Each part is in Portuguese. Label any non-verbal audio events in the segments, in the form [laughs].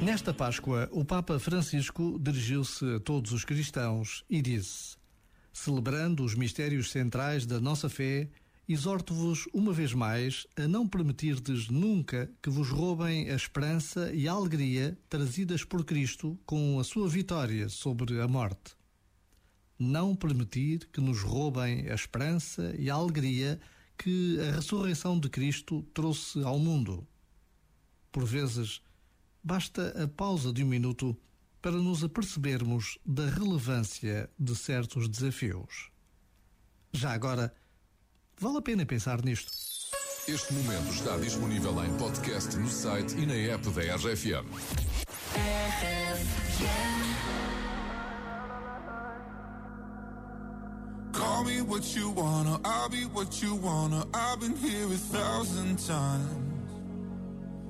Nesta Páscoa, o Papa Francisco dirigiu-se a todos os cristãos e disse: Celebrando os mistérios centrais da nossa fé, exorto-vos uma vez mais a não permitirdes nunca que vos roubem a esperança e a alegria trazidas por Cristo com a sua vitória sobre a morte. Não permitir que nos roubem a esperança e a alegria que a ressurreição de Cristo trouxe ao mundo. Por vezes, basta a pausa de um minuto para nos apercebermos da relevância de certos desafios. Já agora, vale a pena pensar nisto. Este momento está disponível em podcast no site e na app da RFM. Call me what you wanna, I'll be what you wanna. I've been here a thousand times.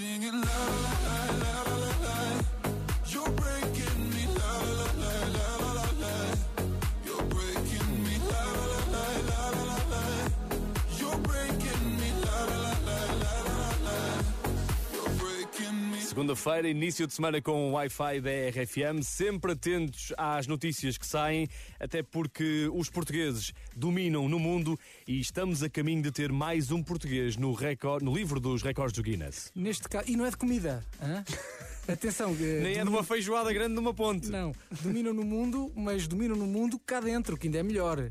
singing la la Segunda-feira, início de semana com o Wi-Fi da RFM, sempre atentos às notícias que saem, até porque os portugueses dominam no mundo e estamos a caminho de ter mais um português no, recorde, no livro dos recordes do Guinness. Neste caso, e não é de comida. hã? [laughs] Atenção, eh, Nem é de uma feijoada grande numa ponte. Não, dominam no mundo, mas dominam no mundo cá dentro, que ainda é melhor.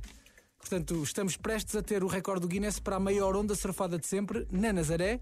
Portanto, estamos prestes a ter o recorde do Guinness para a maior onda surfada de sempre, na Nazaré,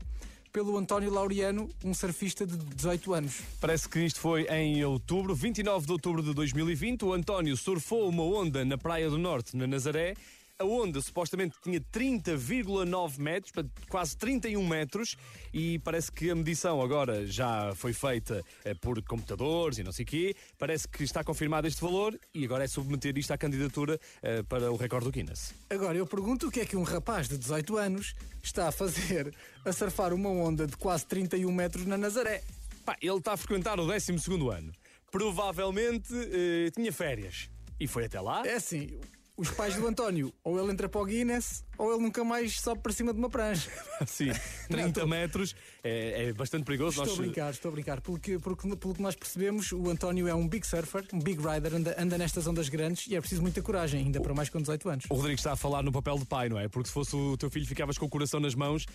pelo António Laureano, um surfista de 18 anos. Parece que isto foi em outubro, 29 de outubro de 2020. O António surfou uma onda na Praia do Norte, na Nazaré. A onda supostamente tinha 30,9 metros, quase 31 metros, e parece que a medição agora já foi feita eh, por computadores e não sei o quê. Parece que está confirmado este valor e agora é submeter isto à candidatura eh, para o recorde do Guinness. Agora, eu pergunto o que é que um rapaz de 18 anos está a fazer a surfar uma onda de quase 31 metros na Nazaré. Pá, ele está a frequentar o 12 ano. Provavelmente eh, tinha férias. E foi até lá. É assim, os pais do António, ou ele entra para o Guinness, ou ele nunca mais sobe para cima de uma prancha. [laughs] Sim, 30 metros é, é bastante perigoso. Estou a brincar, estou a brincar. Pelo que, porque, pelo que nós percebemos, o António é um big surfer, um big rider, anda, anda nestas ondas grandes e é preciso muita coragem, ainda para mais com 18 anos. O Rodrigo está a falar no papel de pai, não é? Porque se fosse o teu filho, ficavas com o coração nas mãos